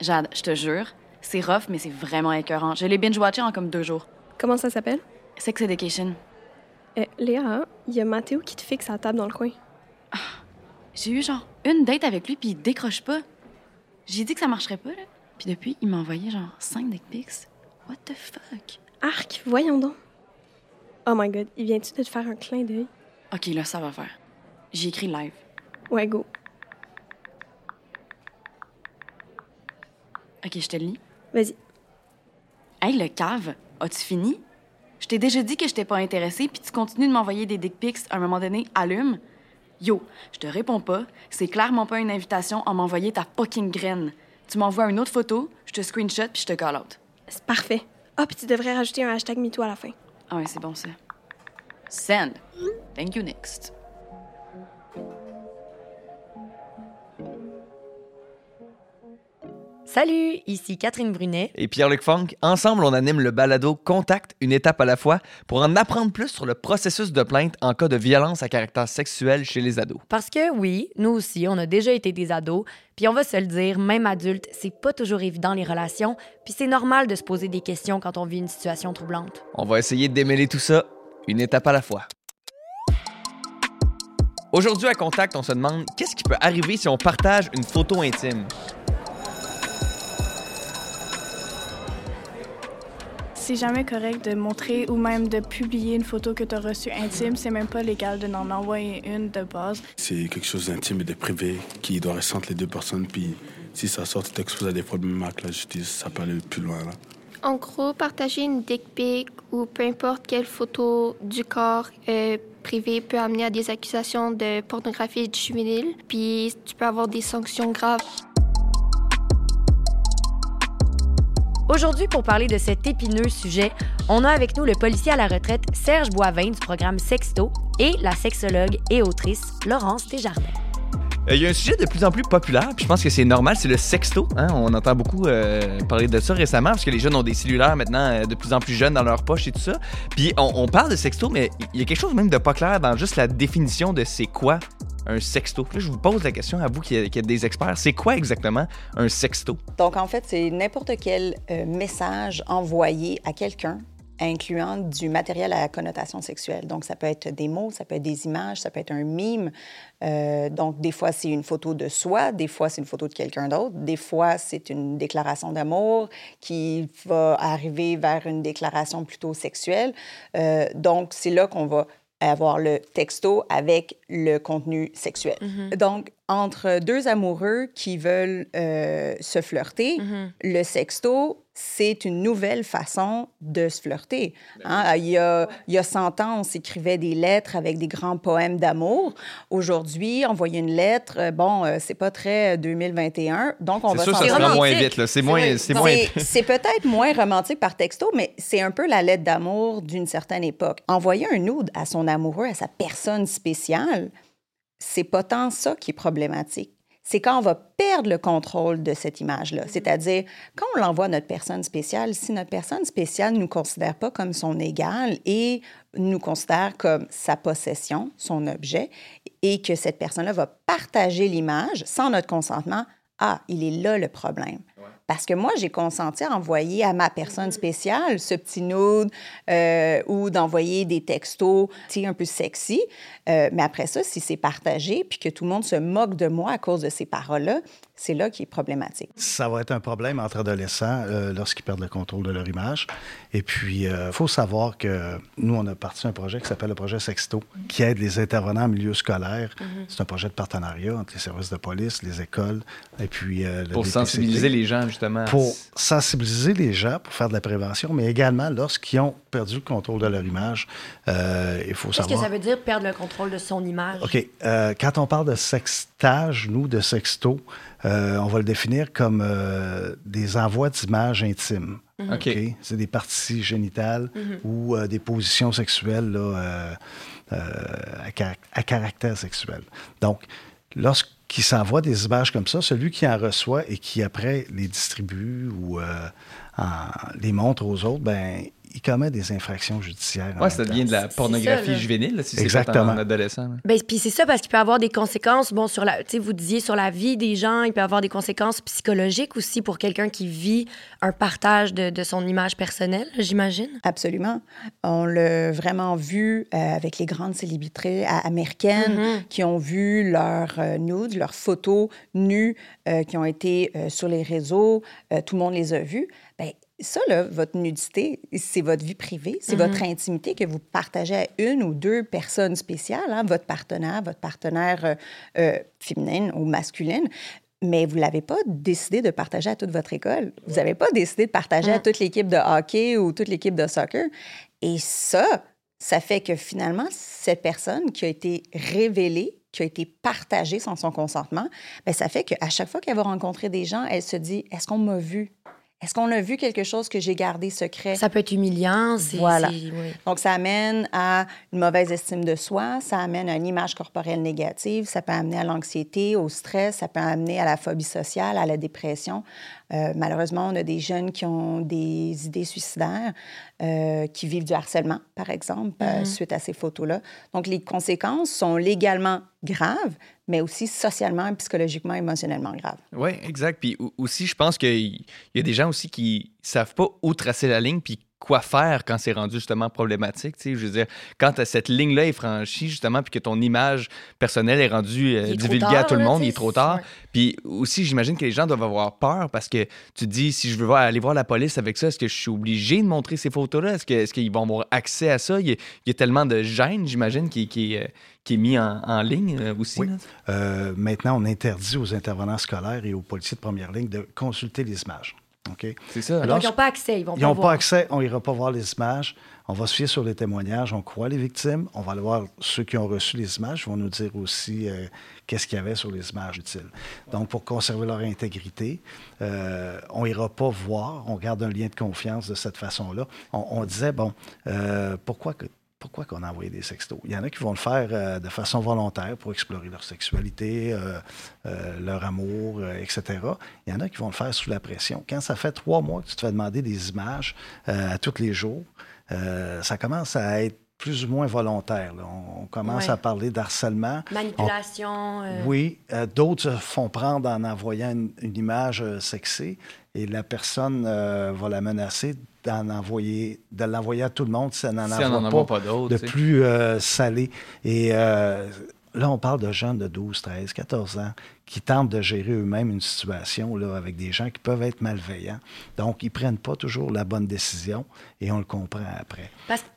Jade, je te jure, c'est rough, mais c'est vraiment écœurant. Je l'ai binge-watché en comme deux jours. Comment ça s'appelle? Sex Education. Euh, Léa, il y a Mathéo qui te fixe à la table dans le coin. J'ai eu genre une date avec lui, puis il décroche pas. J'ai dit que ça marcherait pas, là. Puis depuis, il m'a envoyé genre 5 dick pics. What the fuck? Arc, voyons donc. Oh my god, il vient-tu de te faire un clin d'œil? Ok, là, ça va faire. J'ai écrit live. Ouais, go. Ok, je te le lis. Vas-y. Hey, le cave, as-tu fini? Je t'ai déjà dit que j'étais pas intéressée, puis tu continues de m'envoyer des dick pics à un moment donné, allume? Yo, je te réponds pas. C'est clairement pas une invitation à m'envoyer ta fucking graine. Tu m'envoies une autre photo, je te screenshot, puis je te call out. C'est parfait. Ah, puis tu devrais rajouter un hashtag MeToo à la fin. Ah ouais, c'est bon ça. Send. Thank you, next. Salut, ici Catherine Brunet. Et Pierre-Luc Funk, ensemble, on anime le balado Contact, une étape à la fois, pour en apprendre plus sur le processus de plainte en cas de violence à caractère sexuel chez les ados. Parce que oui, nous aussi, on a déjà été des ados, puis on va se le dire, même adulte, c'est pas toujours évident les relations, puis c'est normal de se poser des questions quand on vit une situation troublante. On va essayer de démêler tout ça, une étape à la fois. Aujourd'hui à Contact, on se demande qu'est-ce qui peut arriver si on partage une photo intime? C'est jamais correct de montrer ou même de publier une photo que tu as reçue intime. C'est même pas légal de n'en envoyer une de base. C'est quelque chose d'intime et de privé qui doit rester entre les deux personnes. Puis si ça sort, tu t'exposes à des problèmes avec la justice, ça peut aller plus loin. Là. En gros, partager une dick pic ou peu importe quelle photo du corps euh, privé peut amener à des accusations de pornographie juvénile, puis tu peux avoir des sanctions graves. Aujourd'hui, pour parler de cet épineux sujet, on a avec nous le policier à la retraite Serge Boivin du programme Sexto et la sexologue et autrice Laurence Desjardins. Euh, Il y a un sujet de plus en plus populaire, puis je pense que c'est normal, c'est le sexto. hein. On entend beaucoup euh, parler de ça récemment, parce que les jeunes ont des cellulaires maintenant euh, de plus en plus jeunes dans leur poche et tout ça. Puis on, on parle de sexto, mais il y a quelque chose même de pas clair dans juste la définition de c'est quoi un sexto. Là, je vous pose la question à vous qui êtes des experts. C'est quoi exactement un sexto? Donc, en fait, c'est n'importe quel euh, message envoyé à quelqu'un incluant du matériel à connotation sexuelle. Donc, ça peut être des mots, ça peut être des images, ça peut être un mime. Euh, donc, des fois, c'est une photo de soi, des fois, c'est une photo de quelqu'un d'autre, des fois, c'est une déclaration d'amour qui va arriver vers une déclaration plutôt sexuelle. Euh, donc, c'est là qu'on va avoir le texto avec le contenu sexuel. Donc, entre deux amoureux qui veulent euh, se flirter, le sexto, c'est une nouvelle façon de se flirter. Hein? Il, y a, il y a 100 ans, on s'écrivait des lettres avec des grands poèmes d'amour. Aujourd'hui, envoyer une lettre, euh, bon, euh, c'est pas très euh, 2021, donc on va sûr, ça se moins vite. C'est moins, c'est moins. C'est- C'est peut-être moins romantique par texto, mais c'est un peu la lettre d'amour d'une certaine époque. Envoyer un nude à son amoureux, à sa personne spéciale, c'est pas tant ça qui est problématique. C'est quand on va perdre le contrôle de cette image-là. C'est-à-dire, quand on l'envoie à notre personne spéciale, si notre personne spéciale ne nous considère pas comme son égal et nous considère comme sa possession, son objet, et que cette personne-là va partager l'image sans notre consentement, ah, il est là le problème. Parce que moi, j'ai consenti à envoyer à ma personne spéciale ce petit nude euh, ou d'envoyer des textos un peu sexy. Euh, mais après ça, si c'est partagé puis que tout le monde se moque de moi à cause de ces paroles-là, c'est là qui est problématique. Ça va être un problème entre adolescents euh, lorsqu'ils perdent le contrôle de leur image. Et puis, il faut savoir que nous, on a parti un projet qui s'appelle le projet Sexto, qui aide les intervenants en milieu scolaire. C'est un projet de partenariat entre les services de police, les écoles, et puis euh, le Pour DPCT. sensibiliser les gens, justement. à- Pour sensibiliser les gens, pour faire de la prévention, mais également lorsqu'ils ont perdu le contrôle de leur image, euh, il faut Qu'est-ce savoir... que ça veut dire perdre le contrôle de son image? OK. Euh, quand on parle de sextage, nous, de sexto, euh, on va le définir comme euh, des envois d'images intimes. OK. C'est des parties génitales ou euh, des positions sexuelles là, euh, euh, à, à caractère sexuel. Donc, lorsqu'il s'envoie des images comme ça, celui qui en reçoit et qui après les distribue ou euh, les montre aux autres, ben, il commet des infractions judiciaires. Ouais, ça devient de la pornographie ça, juvénile, là, si c'est Exactement. en adolescent. Ben, puis c'est ça parce qu'il peut avoir des conséquences, bon, sur la, tu sais, vous disiez sur la vie des gens, il peut avoir des conséquences psychologiques aussi pour quelqu'un qui vit un partage de, de son image personnelle, j'imagine. Absolument. On l'a vraiment vu euh, avec les grandes célébrités américaines Mhm. qui ont vu leurs euh, nudes, leurs photos nues euh, qui ont été euh, sur les réseaux. Euh, tout le monde les a vues. Ben, ça, là, votre nudité, c'est votre vie privée, c'est votre intimité que vous partagez à une ou deux personnes spéciales, hein, votre partenaire, votre partenaire euh, euh, féminine ou masculine. Mais vous ne l'avez pas décidé de partager à toute votre école. Vous n'avez pas décidé de partager à toute l'équipe de hockey ou toute l'équipe de soccer. Et ça, ça fait que finalement, cette personne qui a été révélée, qui a été partagée sans son consentement, bien, ça fait qu'à chaque fois qu'elle va rencontrer des gens, elle se dit Est-ce qu'on m'a vu? Est-ce qu'on a vu quelque chose que j'ai gardé secret? Ça peut être humiliant, c'est. Voilà. oui. donc, ça amène à une mauvaise estime de soi, ça amène à une image corporelle négative, ça peut amener à l'anxiété, au stress, ça peut amener à la phobie sociale, à la dépression. Euh, malheureusement, on a des jeunes qui ont des idées suicidaires, euh, qui vivent du harcèlement, par exemple, euh, suite à ces photos-là. Donc, les conséquences sont légalement graves, mais aussi socialement, psychologiquement, émotionnellement graves. Oui, exact. Puis au- aussi, je pense qu'il y a des gens aussi qui savent pas où tracer la ligne puis quoi faire quand c'est rendu justement problématique. Tu sais, je veux dire, quand cette ligne-là est franchie justement puis que ton image personnelle est rendue euh, divulguée à tout le monde, il est trop tard. ouais. Puis aussi, j'imagine que les gens doivent avoir peur parce que tu te dis, si je veux voir- aller voir la police avec ça, est-ce que je suis obligé de montrer ces photos-là? Est-ce que- est-ce qu'ils vont avoir accès à ça? Il y a, il y a tellement de gêne, j'imagine, qui, euh, qui est mis en, en ligne euh, aussi. Oui. là. Euh, maintenant, on interdit aux intervenants scolaires et aux policiers de première ligne de consulter les images. OK? C'est ça. Donc, ils n'ont pas accès, ils vont Ils pas voir. pas accès, on n'ira pas voir les images. On va se fier sur les témoignages, on croit les victimes, on va aller voir ceux qui ont reçu les images, ils vont nous dire aussi euh, qu'est-ce qu'il y avait sur les images utiles. Donc, pour conserver leur intégrité, euh, on n'ira pas voir, on garde un lien de confiance de cette façon-là. On, on disait, bon, euh, pourquoi que pourquoi qu'on a envoyé des sextos? Il y en a qui vont le faire euh, de façon volontaire pour explorer leur sexualité, euh, euh, leur amour, etc. Il y en a qui vont le faire sous la pression. Quand ça fait trois mois que tu te fais demander des images à tous les jours, ça commence à être plus ou moins volontaire. là. On, on commence Ouais. à parler d'harcèlement. Manipulation. Oui, d'autres se font prendre en envoyant une, une image sexée et la personne va la menacer d'en envoyer, de l'envoyer à tout le monde si elle n'en Si on n'en envoie envoie pas, pas d'autres, de plus euh, salé. Et euh, là, on parle de jeunes de 12, 13, 14 ans qui tentent de gérer eux-mêmes une situation là, avec des gens qui peuvent être malveillants. Donc, ils ne prennent pas toujours la bonne décision et on le comprend après.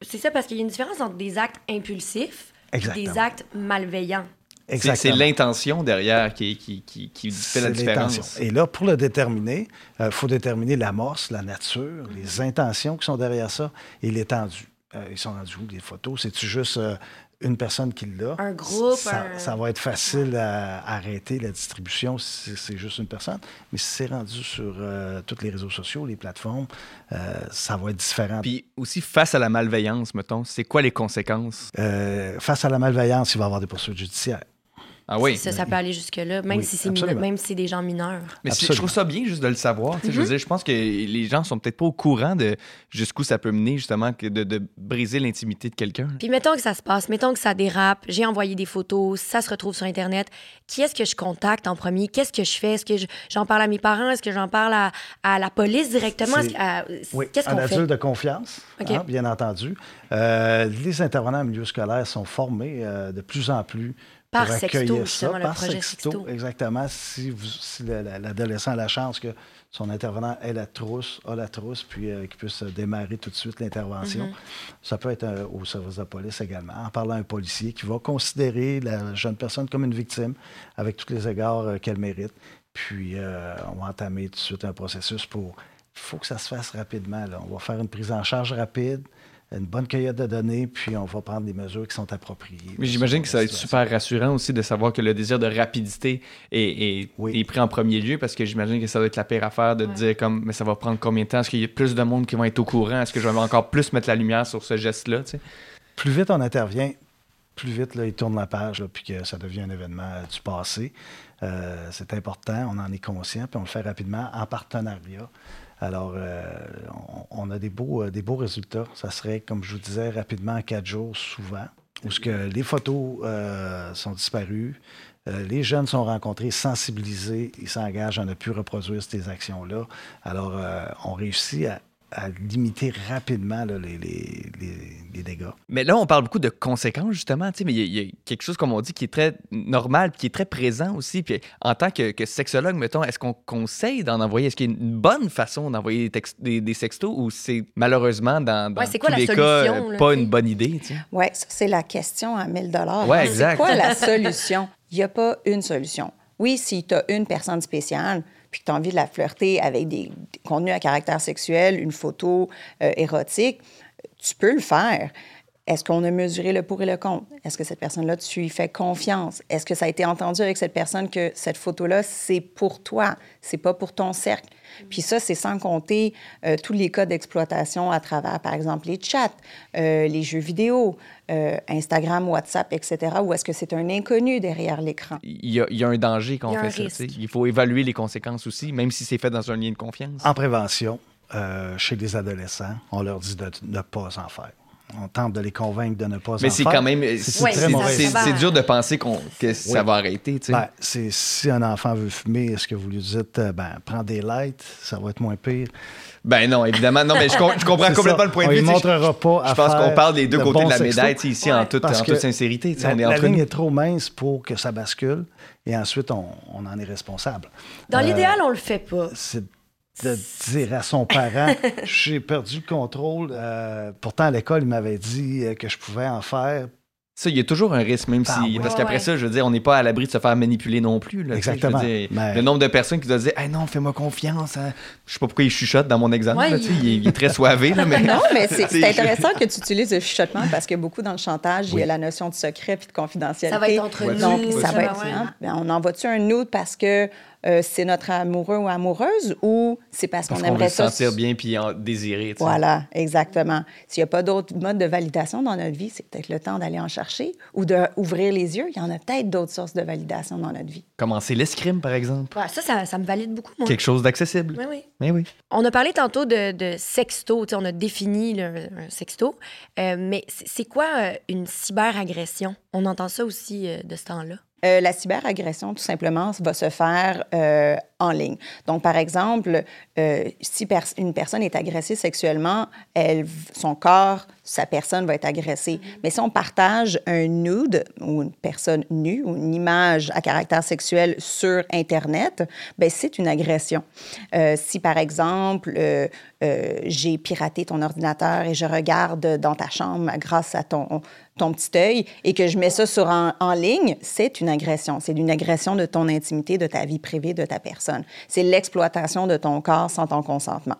C'est ça, parce qu'il y a une différence entre des actes impulsifs et des actes malveillants. C'est- l'intention derrière qui, qui, qui, qui fait la différence. Et là, pour le déterminer, il faut déterminer l'amorce, la nature, les intentions qui sont derrière ça et l'étendue. Euh, ils sont rendus où, les photos? C'est-tu juste euh, une personne qui l'a? Un groupe, Ça, un- ça va être facile à arrêter la distribution si c'est juste une personne. Mais si c'est rendu sur euh, tous les réseaux sociaux, les plateformes, euh, ça va être différent. Puis aussi, face à la malveillance, mettons, c'est quoi les conséquences? Euh, face à la malveillance, il va y avoir des poursuites judiciaires. Ah oui. Ça, ça peut aller jusque-là, même, Oui, si c'est mino- absolument. même si c'est des gens mineurs. Mais je trouve ça bien juste de le savoir. Je veux dire, je pense que les gens sont peut-être pas au courant de jusqu'où ça peut mener, justement, que de, de briser l'intimité de quelqu'un. Puis mettons que ça se passe, mettons que ça dérape, j'ai envoyé des photos, ça se retrouve sur Internet. Qui est-ce que je contacte en premier? Qu'est-ce que je fais? Est-ce que je- j'en parle à mes parents? Est-ce que j'en parle à, à la police directement? Oui, Qu'est-ce un qu'on fait? adulte de confiance, hein, bien entendu. Euh, les intervenants en milieu scolaire sont formés euh, de plus en plus Par pour Sexto, justement, ça. le par projet Sexto, Sexto. exactement. Si, vous- l'adolescent a la chance que son intervenant ait la trousse, a la trousse, puis euh, qu'il puisse démarrer tout de suite l'intervention. Mm-hmm. Ça peut être euh, au service de police également, en parlant à un policier qui va considérer la jeune personne comme une victime avec tous les égards euh, qu'elle mérite. Puis, euh, on va entamer tout de suite un processus pour. Il faut que ça se fasse rapidement. là. On va faire une prise en charge rapide, une bonne cueillette de données, puis on va prendre des mesures qui sont appropriées. Mais j'imagine que ça va être super rassurant aussi de savoir que le désir de rapidité est, est- Oui. est pris en premier lieu parce que j'imagine que ça doit être la pire affaire de te dire comme mais ça va prendre combien de temps? Est-ce qu'il y a plus de monde qui vont être au courant? Est-ce que je vais encore plus mettre la lumière sur ce geste-là? tu sais? Plus vite on intervient, plus vite là, il tourne la page, là, puis que ça devient un événement euh, du passé. Euh, c'est important, on en est conscient, puis on le fait rapidement en partenariat Alors, euh, on, a des beaux, euh, des beaux résultats. Ça serait, comme je vous disais, rapidement en quatre jours, souvent, où ce que les photos euh, sont disparues, les jeunes sont rencontrés, sensibilisés, ils s'engagent à ne plus reproduire ces actions-là. Alors, on réussit à, à limiter rapidement là, les, les- les- les dégâts. Mais là, on parle beaucoup de conséquences, justement, tu sais, mais il y, a- il y a quelque chose, comme on dit, qui est très normal, qui est très présent aussi. Puis en tant que, que sexologue, mettons, est-ce qu'on conseille d'en envoyer? Est-ce qu'il y a une bonne façon d'envoyer des, des, des sextos ou c'est malheureusement, dans, dans Ouais, c'est quoi tous les cas, solution, euh, là, pas une bonne idée? Oui, ça, c'est la question à 1000 Ouais, C'est exact. quoi la solution? Il n'y a pas une solution. Oui, si tu as une personne spéciale, puis que tu as envie de la flirter avec des, contenus à caractère sexuel, une photo euh, érotique, tu peux le faire. Est-ce qu'on a mesuré le pour et le contre? Est-ce que cette personne-là, tu lui fais confiance? Est-ce que ça a été entendu avec cette personne que cette photo-là, c'est pour toi, c'est pas pour ton cercle? Puis ça, c'est sans compter euh, tous les cas d'exploitation à travers, par exemple, les chats, euh, les jeux vidéo, euh, Instagram, WhatsApp, etc., où est-ce que c'est un inconnu derrière l'écran? Il y, a, il y a un danger quand on fait ça. Il faut évaluer les conséquences aussi, même si c'est fait dans un lien de confiance. En prévention, euh, chez les adolescents, on leur dit de ne pas en faire. On tente de les convaincre de ne pas Mais faire. c'est quand même. C'est dur de penser qu'on, que ça va arrêter. tu sais. Ben, si un enfant veut fumer, est-ce que vous lui dites, euh, ben, prends des lights, ça va être moins pire? Ben non, évidemment. Non, mais je, com- je comprends complètement ça. le point de On vue. tu sais, montrera je- pas à Je pense qu'on parle des deux de côtés de la médaille ici en toute, en sincérité. La, on est la ligne nous. est trop mince pour que ça bascule et ensuite on, on en est responsable. Dans Euh, l'idéal, on le fait pas. c'est de dire à son parent j'ai perdu le contrôle. Euh, pourtant, à l'école, il m'avait dit euh, que je pouvais en faire. Ça, il y a toujours un risque, même Ah si. oui. Parce qu'après ouais. ça, je veux dire, on n'est pas à l'abri de se faire manipuler non plus. là, tu sais, je veux Exactement. dire, Mais- Le nombre de personnes qui doivent dire Hey, non, fais-moi confiance. hein. Je sais pas pourquoi il chuchote dans mon. Ouais, là, sais, il- il... est, il est très soivé. Là, mais... Non, mais c'est intéressant que tu utilises le chuchotement parce que beaucoup dans le chantage, il y a la notion de secret puis de confidentialité. Ça va être entre nous. Donc, ça va être. ouais. hein, on envoie-tu un nude parce que euh, c'est notre amoureux ou amoureuse ou c'est parce, Parce qu'on qu'on veut aimerait se ça? sentir bien puis en désirer. Voilà, exactement. S'il n'y a pas d'autres modes de validation dans notre vie, c'est peut-être le temps d'aller en chercher ou d'ouvrir les yeux. Il y en a peut-être d'autres sources de validation dans notre vie. Commencer l'escrime, par exemple. Ouais, ça, ça, ça me valide beaucoup, moi. Quelque chose d'accessible. Oui, oui. Mais oui. On a parlé tantôt de, de sexto, tu sais, on a défini le- un sexto, Euh, mais c'est quoi euh, une cyberagression? On entend ça aussi euh, de ce temps-là. Euh, la cyberagression, tout simplement, va se faire euh, en ligne. Donc, par exemple, euh, si pers- une personne est agressée sexuellement, elle, son corps, sa personne va être agressée. Mais si on partage un nude ou une personne nue ou une image à caractère sexuel sur Internet, ben c'est une agression. Euh, si, par exemple, euh, euh, j'ai piraté ton ordinateur et je regarde dans ta chambre grâce à ton, ton petit œil et que je mets ça sur en, en ligne, c'est une agression. C'est une agression de ton intimité, de ta vie privée, de ta personne. C'est l'exploitation de ton corps sans ton consentement.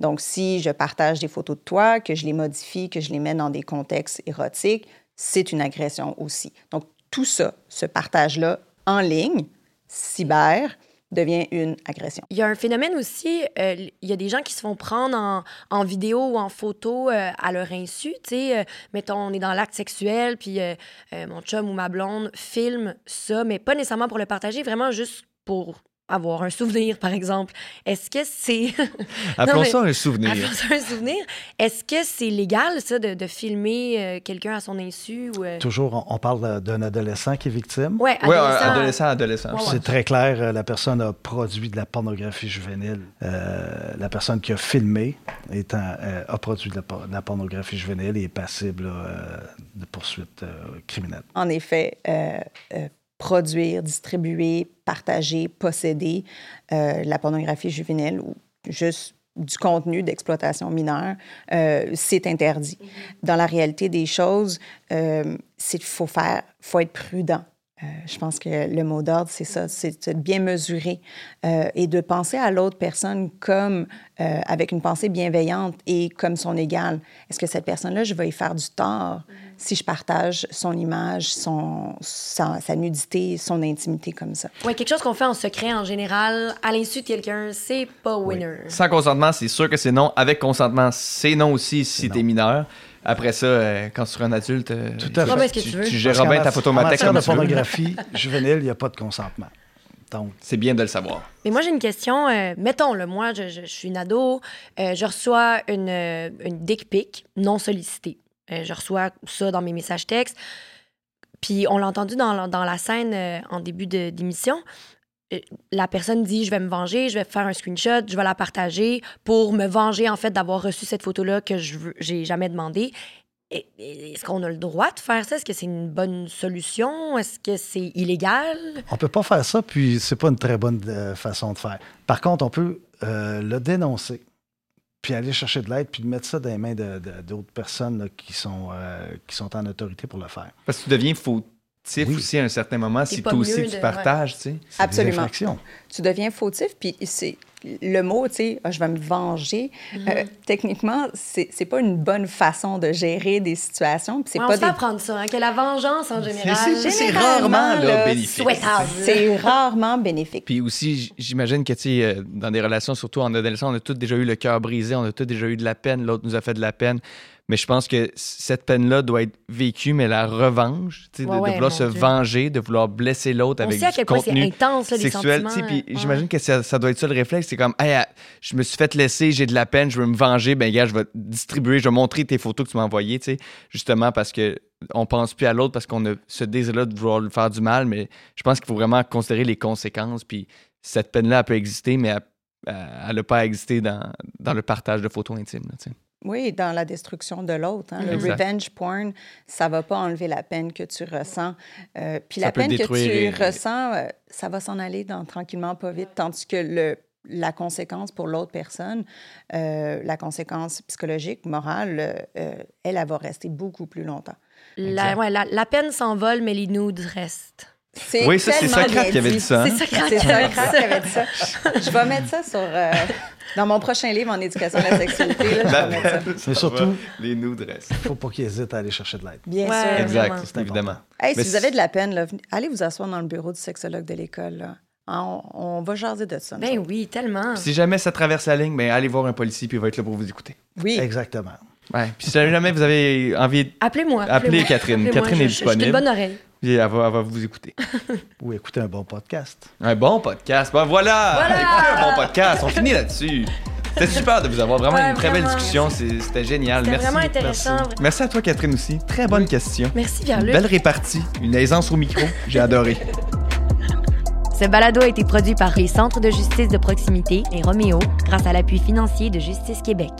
Donc, si je partage des photos de toi, que je les modifie, que je les mets dans des contextes érotiques, c'est une agression aussi. Donc, tout ça, ce partage-là en ligne, cyber, devient une agression. Il y a un phénomène aussi, euh, il y a des gens qui se font prendre en, en vidéo ou en photo euh, à leur insu. Tu sais, euh, mettons, on est dans l'acte sexuel, puis mon chum ou ma blonde filme ça, mais pas nécessairement pour le partager, vraiment juste pour avoir un souvenir, par exemple. Est-ce que c'est... Appelons ça un souvenir. Appelons ça un souvenir. Est-ce que c'est légal, ça, de, de filmer euh, quelqu'un à son insu? Ou, euh? Toujours, on, on parle d'un adolescent qui est victime? Ouais, Oui, adolescent. adolescent, adolescent. Ouais, ouais. C'est très clair, euh, la personne a produit de la pornographie juvénile. Euh, la personne qui a filmé euh, a produit de la, por- de la pornographie juvénile et est passible là, euh, de poursuites euh, criminelles. en effet, euh, euh, produire, distribuer, partager, posséder euh, la pornographie juvénile ou juste du contenu d'exploitation mineure, euh, c'est interdit. Dans la réalité des choses, euh, c'est faut faire, faut être prudent. Euh, je pense que le mot d'ordre, c'est ça, c'est de bien mesurer euh, et de penser à l'autre personne comme euh, avec une pensée bienveillante et comme son égal. Est-ce que cette personne-là, je vais y faire du tort si je partage son image, son, sa, sa nudité, son intimité comme ça? Ouais, quelque chose qu'on fait en secret en général, à l'insu de quelqu'un, c'est pas winner. Sans consentement, c'est sûr que c'est non. Avec consentement, c'est non aussi si non. t'es mineur. Après ça, euh, quand tu seras un adulte, euh, Tout à fait. Tu veux. tu Parce géreras bien ta mat- En photomathèque matière comme de tu veux. pornographie juvénile, il n'y a pas de consentement. Donc, C'est bien de le savoir. Mais moi, j'ai une question. euh, mettons, là, moi, je, je- je suis une ado, euh, je reçois une, une dick pic non sollicitée. Euh, je reçois ça dans mes messages textes. Puis on l'a entendu dans, la- dans la scène euh, en début d'émission. Euh, La personne dit Je vais me venger, je vais faire un screenshot, je vais la partager pour me venger, en fait, d'avoir reçu cette photo-là que je j'ai jamais demandé. Est-ce qu'on a le droit de faire ça? Est-ce que c'est une bonne solution? Est-ce que c'est illégal? on peut pas faire ça, puis c'est pas une très bonne euh, façon de faire. Par contre, on peut euh, le dénoncer, puis aller chercher de l'aide, puis mettre ça dans les mains de- de- d'autres personnes là, qui, sont, euh, qui sont en autorité pour le faire. Parce que tu deviens fautif Oui. aussi à un certain moment si toi aussi tu de- partages, tu sais. Absolument. tu deviens fautif, puis c'est le mot, tu sais, Ah, je vais me venger. euh, techniquement, c'est c'est pas une bonne façon de gérer des situations. puis c'est Ouais, on pas fait des apprendre ça, hein, que la vengeance, en général... c'est- rarement là, bénéfique. c'est rarement bénéfique. Puis aussi, j'imagine que, tu sais, euh, dans des relations, surtout en adolescent, on a tous déjà eu le cœur brisé, on a tous déjà eu de la peine, l'autre nous a fait de la peine. Mais je pense que cette peine-là doit être vécue, mais la revanche, de- vouloir se Dieu. venger, de vouloir blesser l'autre avec sait à du quel point c'est contenu intense, là, sexuel. Puis j'imagine que ça, ça doit être ça le réflexe. C'est comme, hey, je me suis fait laisser, j'ai de la peine, je veux me venger. Ben, gars, je vais distribuer, je vais montrer tes photos que tu m'as envoyées, justement parce que on pense plus à l'autre parce qu'on a ce désir-là de vouloir lui faire du mal. Mais je pense qu'il faut vraiment considérer les conséquences. Puis cette peine-là, elle peut exister, mais elle- elle n'a pas existé dans, dans le partage de photos intimes. là. Oui, dans la destruction de l'autre. hein. Le Exact. revenge porn, ça va pas enlever la peine que tu ressens. Euh, puis Ça la peine que tu et- ressens, euh, ça va s'en aller dans, tranquillement, pas vite. Tandis que le, la conséquence pour l'autre personne, euh, la conséquence psychologique, morale, elle, elle va rester beaucoup plus longtemps. La, ouais, la, la peine s'envole, mais les nudes restent. C'est Oui, ça, c'est Socrate qui avait dit ça. hein? C'est Socrate qui avait dit Socrate ça. qui avait dit ça. Je vais mettre ça sur, euh, dans mon prochain livre en éducation à la sexualité. là, je La vais mettre ça. peine, Mais surtout- va, les nudes restent. Il faut pas qu'ils hésitent à aller chercher de l'aide. Bien Ouais. sûr. Exact, c'est évidemment. Hey, Mais si vous avez de la peine, là, venez- allez vous asseoir dans le bureau du sexologue de l'école. Hein, On, on va jaser de ça. Ben oui, tellement. Si jamais ça traverse la ligne, ben allez voir un policier puis il va être là pour vous écouter. Oui. Exactement. Ouais. Puis si jamais vous avez envie, Appelez-moi. Appelez. Catherine. Catherine je- est je suis une disponible. bonne oreille. Elle va, elle va vous écouter. Ou écouter un bon podcast. Un bon podcast. Ben voilà! Voilà! Écoutez un bon podcast. On finit là-dessus. C'était super de vous avoir. Vraiment Ouais, une très belle discussion. C'était génial. C'était Merci. vraiment intéressant. Merci. Merci à toi, Catherine, aussi. Très bonne question. Merci, Pierre-Luc. belle répartie. Une aisance au micro. J'ai adoré. Ce balado a été produit par les Centres de justice de proximité et Roméo grâce à l'appui financier de Justice Québec.